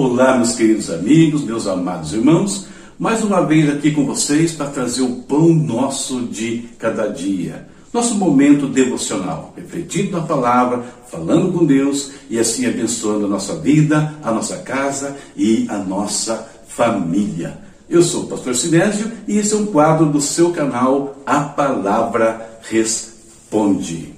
Olá, meus queridos amigos, meus amados irmãos, mais uma vez aqui com vocês para trazer o pão nosso de cada dia. Nosso momento devocional, refletindo na palavra, falando com Deus e assim abençoando a nossa vida, a nossa casa e a nossa família. Eu sou o pastor Sinésio e esse é um quadro do seu canal A Palavra Responde.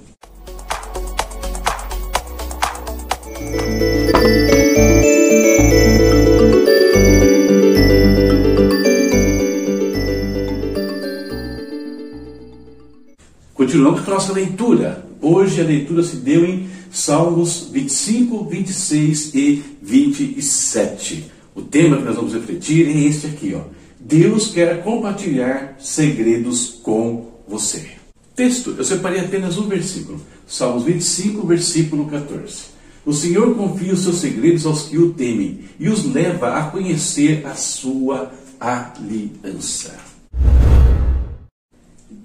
Continuamos com a nossa leitura. Hoje a leitura se deu em Salmos 25, 26 e 27. O tema que nós vamos refletir é este aqui, ó. Deus quer compartilhar segredos com você. Texto, eu separei apenas um versículo. Salmos 25, versículo 14. O Senhor confia os seus segredos aos que o temem e os leva a conhecer a sua aliança.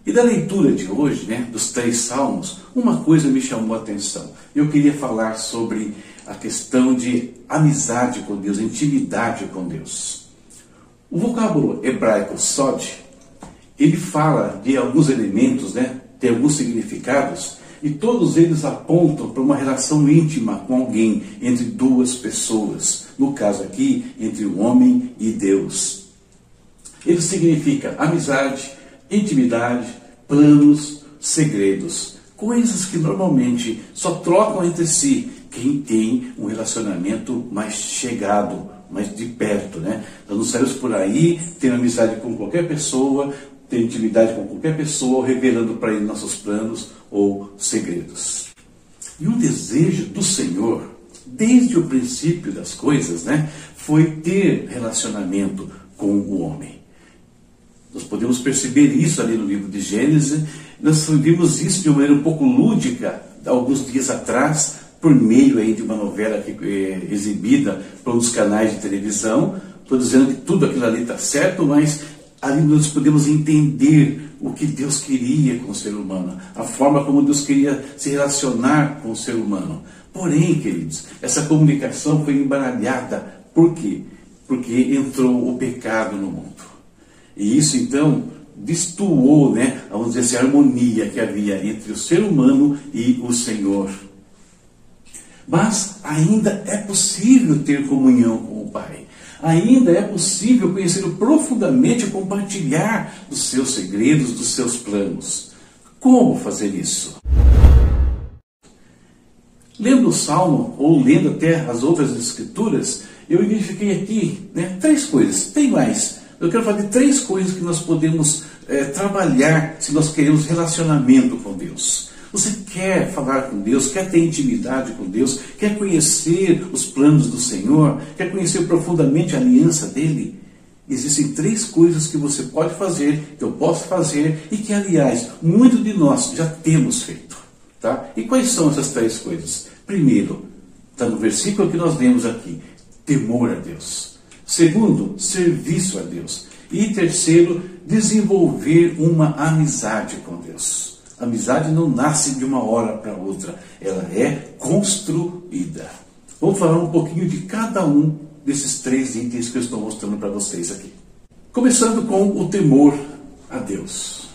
E da leitura de hoje, né, dos três salmos, uma coisa me chamou a atenção. Eu queria falar sobre a questão de amizade com Deus, intimidade com Deus. O vocábulo hebraico sod, ele fala de alguns elementos, né, tem alguns significados, e todos eles apontam para uma relação íntima com alguém, entre duas pessoas. No caso aqui, entre o homem e Deus. Ele significa amizade, intimidade, planos, segredos, coisas que normalmente só trocam entre si quem tem um relacionamento mais chegado, mais de perto, né? Nós não saímos por aí tendo amizade com qualquer pessoa, ter intimidade com qualquer pessoa, revelando para ele nossos planos ou segredos. E o desejo do Senhor, desde o princípio das coisas, né, foi ter relacionamento com o homem. Nós podemos perceber isso ali no livro de Gênesis. Nós vimos isso de uma maneira um pouco lúdica, alguns dias atrás, por meio aí de uma novela que, é, exibida por um dos canais de televisão. Estou dizendo que tudo aquilo ali está certo, mas ali nós podemos entender o que Deus queria com o ser humano, a forma como Deus queria se relacionar com o ser humano. Porém, queridos, essa comunicação foi embaralhada. Por quê? Porque entrou o pecado no mundo. E isso então destoou, né, vamos dizer assim, a harmonia que havia entre o ser humano e o Senhor. Mas ainda é possível ter comunhão com o Pai. Ainda é possível conhecê-lo profundamente e compartilhar dos seus segredos, dos seus planos. Como fazer isso? Lendo o Salmo, ou lendo até as outras escrituras, eu identifiquei aqui né, três coisas. Tem mais, eu quero falar de três coisas que nós podemos é, trabalhar se nós queremos relacionamento com Deus. Você quer falar com Deus, quer ter intimidade com Deus, quer conhecer os planos do Senhor, quer conhecer profundamente a aliança dele? Existem três coisas que você pode fazer, que eu posso fazer e que, aliás, muitos de nós já temos feito. Tá? E quais são essas três coisas? Primeiro, está no versículo que nós lemos aqui: temor a Deus. Segundo, serviço a Deus. E terceiro, desenvolver uma amizade com Deus. A amizade não nasce de uma hora para outra, ela é construída. Vamos falar um pouquinho de cada um desses três itens que eu estou mostrando para vocês aqui. Começando com o temor a Deus.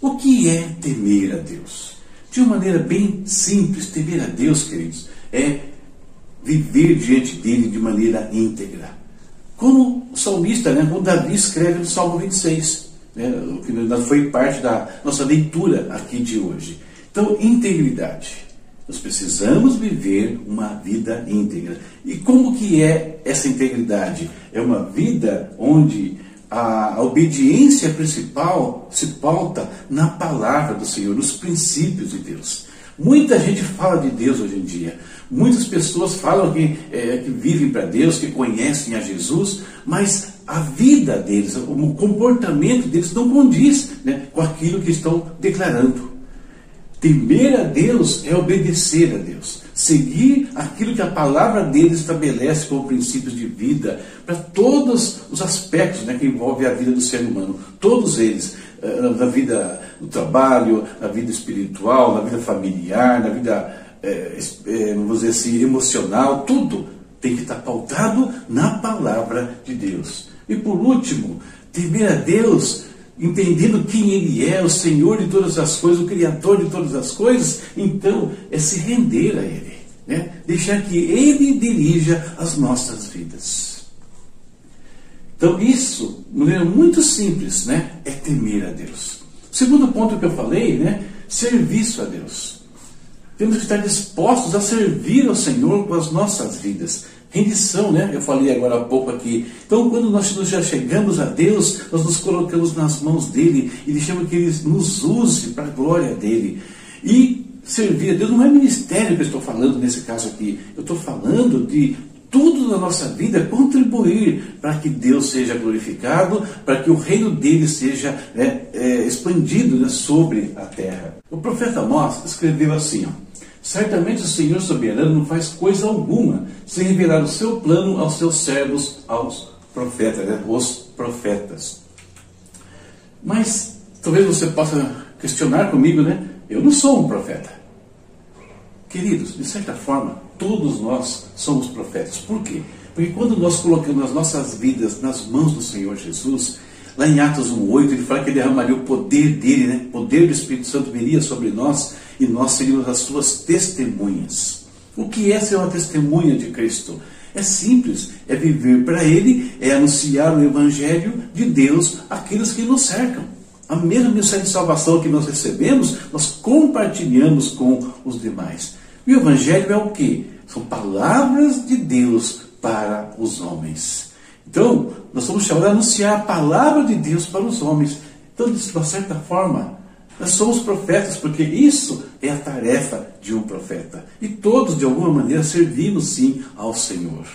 O que é temer a Deus? De uma maneira bem simples, temer a Deus, queridos, é viver diante dele de maneira íntegra como o salmista, né, como Davi escreve no Salmo 26, né, que foi parte da nossa leitura aqui de hoje. Então, integridade. Nós precisamos viver uma vida íntegra. E como que é essa integridade? É uma vida onde a obediência principal se pauta na palavra do Senhor, nos princípios de Deus. Muita gente fala de Deus hoje em dia. Muitas pessoas falam que, é, que vivem para Deus, que conhecem a Jesus, mas a vida deles, o comportamento deles não condiz né, com aquilo que estão declarando. Temer a Deus é obedecer a Deus, seguir aquilo que a palavra dele estabelece como princípios de vida para todos os aspectos né, que envolvem a vida do ser humano, todos eles, na vida do trabalho, na vida espiritual, na vida familiar, na vida, é, é, vamos dizer assim, emocional, tudo tem que estar pautado na palavra de Deus. E por último, temer a Deus, entendendo quem Ele é, o Senhor de todas as coisas, o Criador de todas as coisas, então é se render a Ele, né? deixar que Ele dirija as nossas vidas. Então, isso, de maneira muito simples, né, é temer a Deus. Segundo ponto que eu falei, né, serviço a Deus. Temos que estar dispostos a servir ao Senhor com as nossas vidas. Rendição, né? Eu falei agora há pouco aqui. Então, quando nós já chegamos a Deus, nós nos colocamos nas mãos dele e deixamos que ele nos use para a glória dele. E servir a Deus não é ministério que eu estou falando nesse caso aqui. Eu estou falando de tudo na nossa vida contribuir para que Deus seja glorificado, para que o reino dele seja né, é, expandido né, sobre a terra. O profeta Amós escreveu assim: Certamente o Senhor soberano não faz coisa alguma sem revelar o seu plano aos seus servos, aos profetas, né? os profetas. Mas talvez você possa questionar comigo, né? Eu não sou um profeta. Queridos, de certa forma, todos nós somos profetas. Por quê? Porque quando nós colocamos as nossas vidas nas mãos do Senhor Jesus, lá em Atos 1,8, ele fala que ele derramaria o poder dele, né? o poder do Espírito Santo viria sobre nós e nós seríamos as suas testemunhas. O que é ser uma testemunha de Cristo? É simples, é viver para Ele, é anunciar o Evangelho de Deus àqueles que nos cercam. A mesma mensagem de salvação que nós recebemos, nós compartilhamos com os demais. E o Evangelho é o que? São palavras de Deus para os homens. Então, nós somos chamados a anunciar a palavra de Deus para os homens. Então, de uma certa forma, nós somos profetas, porque isso é a tarefa de um profeta. E todos, de alguma maneira, servimos sim ao Senhor.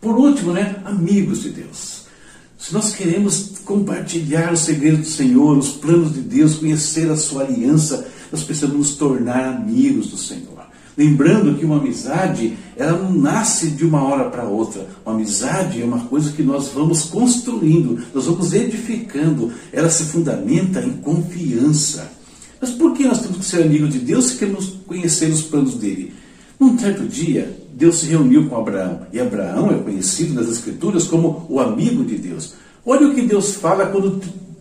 Por último, né, amigos de Deus. Se nós queremos compartilhar os segredos do Senhor, os planos de Deus, conhecer a sua aliança, nós precisamos nos tornar amigos do Senhor. Lembrando que uma amizade, ela não nasce de uma hora para outra. Uma amizade é uma coisa que nós vamos construindo, nós vamos edificando. Ela se fundamenta em confiança. Mas por que nós temos que ser amigos de Deus se queremos conhecer os planos dele? Num certo dia, Deus se reuniu com Abraão. E Abraão é conhecido nas Escrituras como o amigo de Deus. Olha o que Deus fala quando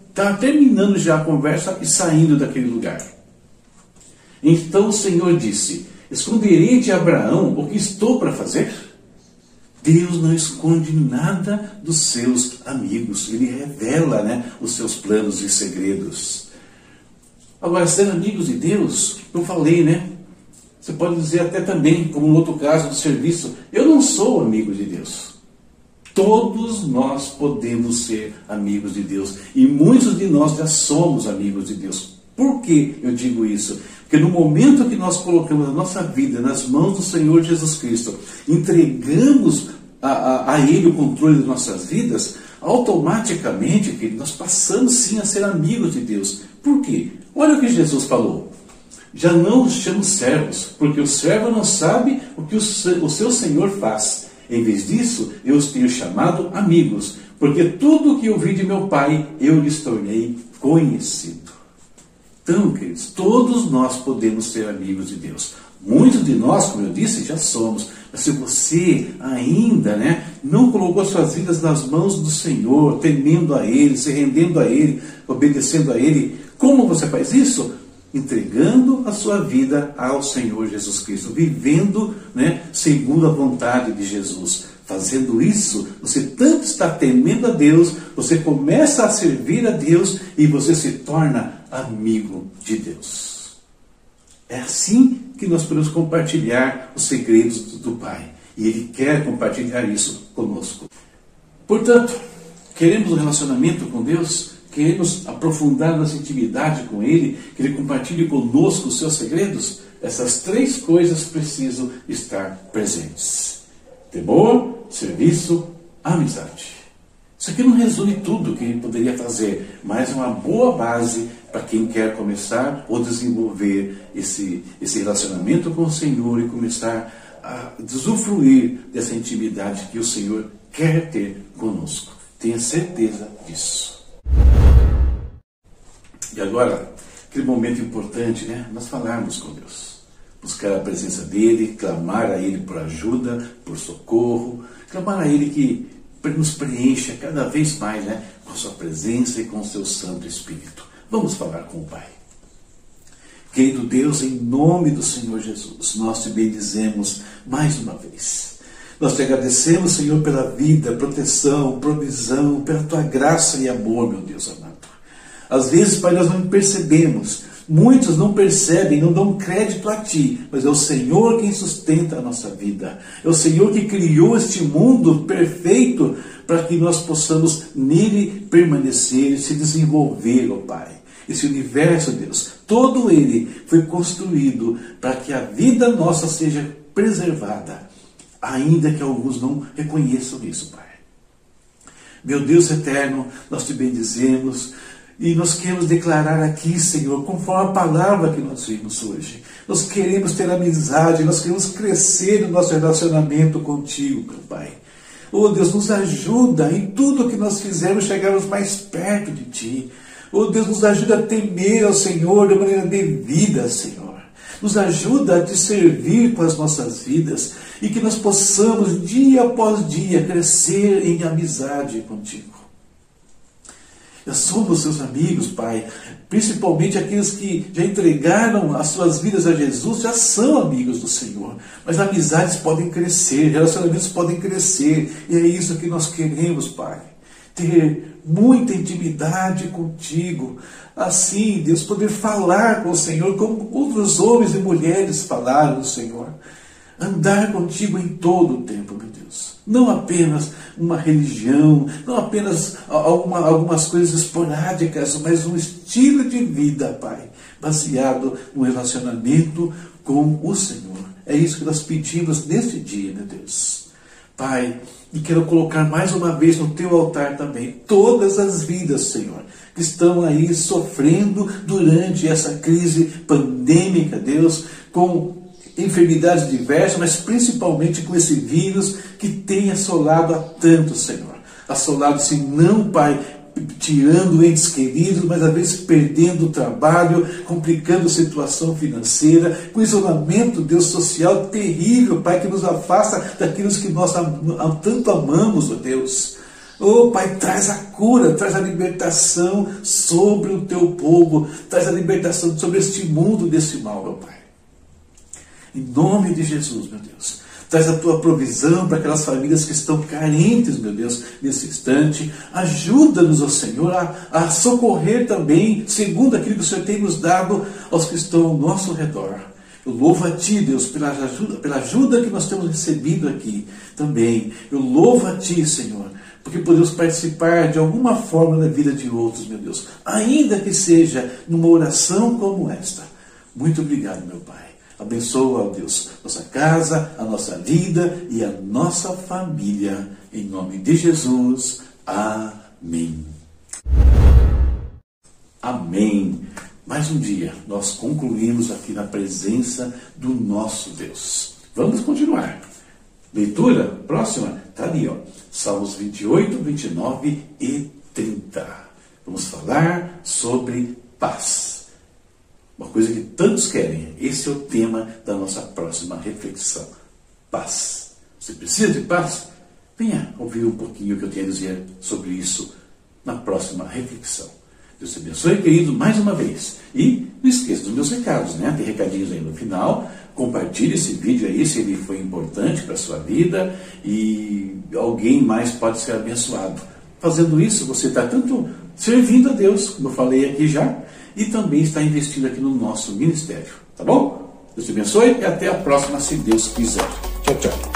está terminando já a conversa e saindo daquele lugar. Então o Senhor disse: Esconderei de Abraão o que estou para fazer? Deus não esconde nada dos seus amigos, ele revela né, os seus planos e segredos. Agora, ser amigos de Deus, eu falei, né? Você pode dizer até também, como no outro caso do serviço, eu não sou amigo de Deus. Todos nós podemos ser amigos de Deus e muitos de nós já somos amigos de Deus. Por que eu digo isso? Porque no momento que nós colocamos a nossa vida nas mãos do Senhor Jesus Cristo, entregamos a, a, a Ele o controle das nossas vidas, automaticamente, querido, nós passamos sim a ser amigos de Deus. Por quê? Olha o que Jesus falou. Já não os chamo servos, porque o servo não sabe o que o, o seu Senhor faz. Em vez disso, eu os tenho chamado amigos, porque tudo o que ouvi de meu Pai eu lhes tornei conhecido. Então, queridos, todos nós podemos ser amigos de Deus. Muitos de nós, como eu disse, já somos. Mas se você ainda né, não colocou suas vidas nas mãos do Senhor, temendo a Ele, se rendendo a Ele, obedecendo a Ele, como você faz isso? Entregando a sua vida ao Senhor Jesus Cristo, vivendo né, segundo a vontade de Jesus. Fazendo isso, você tanto está temendo a Deus, você começa a servir a Deus e você se torna amigo de Deus. É assim que nós podemos compartilhar os segredos do Pai. E Ele quer compartilhar isso conosco. Portanto, queremos um relacionamento com Deus, queremos aprofundar nossa intimidade com Ele, que Ele compartilhe conosco os seus segredos. Essas três coisas precisam estar presentes: temor, serviço, amizade. Isso aqui não resume tudo que ele poderia fazer, mas é uma boa base para quem quer começar ou desenvolver esse, esse relacionamento com o Senhor e começar a usufruir dessa intimidade que o Senhor quer ter conosco. Tenha certeza disso. E agora, aquele momento importante, né? Nós falarmos com Deus. buscar a presença dele, clamar a ele por ajuda, por socorro, clamar a ele que nos preencha cada vez mais né, com a sua presença e com o seu Santo Espírito. Vamos falar com o Pai. Querido Deus, em nome do Senhor Jesus, nós te bendizemos mais uma vez. Nós te agradecemos, Senhor, pela vida, proteção, provisão, pela tua graça e amor, meu Deus amado. Às vezes, Pai, nós não percebemos, muitos não percebem, não dão crédito a Ti, mas é o Senhor quem sustenta a nossa vida. É o Senhor que criou este mundo perfeito para que nós possamos nele permanecer, se desenvolver, ó Pai. Esse universo, Deus, todo ele foi construído para que a vida nossa seja preservada, ainda que alguns não reconheçam isso, Pai. Meu Deus eterno, nós te bendizemos, e nós queremos declarar aqui, Senhor, conforme a palavra que nós vimos hoje. Nós queremos ter amizade, nós queremos crescer no nosso relacionamento contigo, meu Pai. Oh Deus, nos ajuda em tudo que nós fizermos chegarmos mais perto de Ti. Oh Deus, nos ajuda a temer ao Senhor de maneira devida, Senhor. Nos ajuda a te servir com as nossas vidas e que nós possamos, dia após dia, crescer em amizade contigo. Nós somos seus amigos, Pai. Principalmente aqueles que já entregaram as suas vidas a Jesus, já são amigos do Senhor. Mas amizades podem crescer, relacionamentos podem crescer. E é isso que nós queremos, Pai. Ter muita intimidade contigo. Assim, Deus, poder falar com o Senhor como outros homens e mulheres falaram Senhor andar contigo em todo o tempo, meu Deus. Não apenas uma religião, não apenas alguma, algumas coisas esporádicas, mas um estilo de vida, Pai, baseado no relacionamento com o Senhor. É isso que nós pedimos neste dia, meu Deus. Pai, e quero colocar mais uma vez no teu altar também todas as vidas, Senhor, que estão aí sofrendo durante essa crise pandêmica, Deus, com enfermidades diversas, mas principalmente com esse vírus que tem assolado a tanto, Senhor. Assolado, se não, Pai, tirando entes queridos, mas às vezes perdendo o trabalho, complicando a situação financeira, com isolamento, Deus, social terrível, Pai, que nos afasta daqueles que nós tanto amamos, ó Deus. Oh, Pai, traz a cura, traz a libertação sobre o teu povo, traz a libertação sobre este mundo desse mal, meu Pai. Em nome de Jesus, meu Deus. Traz a tua provisão para aquelas famílias que estão carentes, meu Deus, nesse instante. Ajuda-nos, ó Senhor, a, a, socorrer também, segundo aquilo que o Senhor tem nos dado aos que estão ao nosso redor. Eu louvo a Ti, Deus, pela ajuda, pela ajuda que nós temos recebido aqui também. Eu louvo a Ti, Senhor, porque podemos participar de alguma forma da vida de outros, meu Deus, ainda que seja numa oração como esta. Muito obrigado, meu Pai. Abençoa, ó Deus, nossa casa, a nossa vida e a nossa família. Em nome de Jesus. Amém. Amém. Mais um dia nós concluímos aqui na presença do nosso Deus. Vamos continuar. Leitura próxima está ali, ó. Salmos 28, 29 e 30. Vamos falar sobre paz. Uma coisa que tantos querem. Esse é o tema da nossa próxima reflexão. Paz. Você precisa de paz? Venha ouvir um pouquinho o que eu tenho a dizer sobre isso na próxima reflexão. Deus te abençoe, querido, mais uma vez. E não esqueça dos meus recados, né? Tem recadinhos aí no final. Compartilhe esse vídeo aí se ele foi importante para a sua vida e alguém mais pode ser abençoado. Fazendo isso, você está tanto servindo a Deus, como eu falei aqui já, e também está investindo aqui no nosso ministério. Tá bom? Deus te abençoe e até a próxima, se Deus quiser. Tchau, tchau.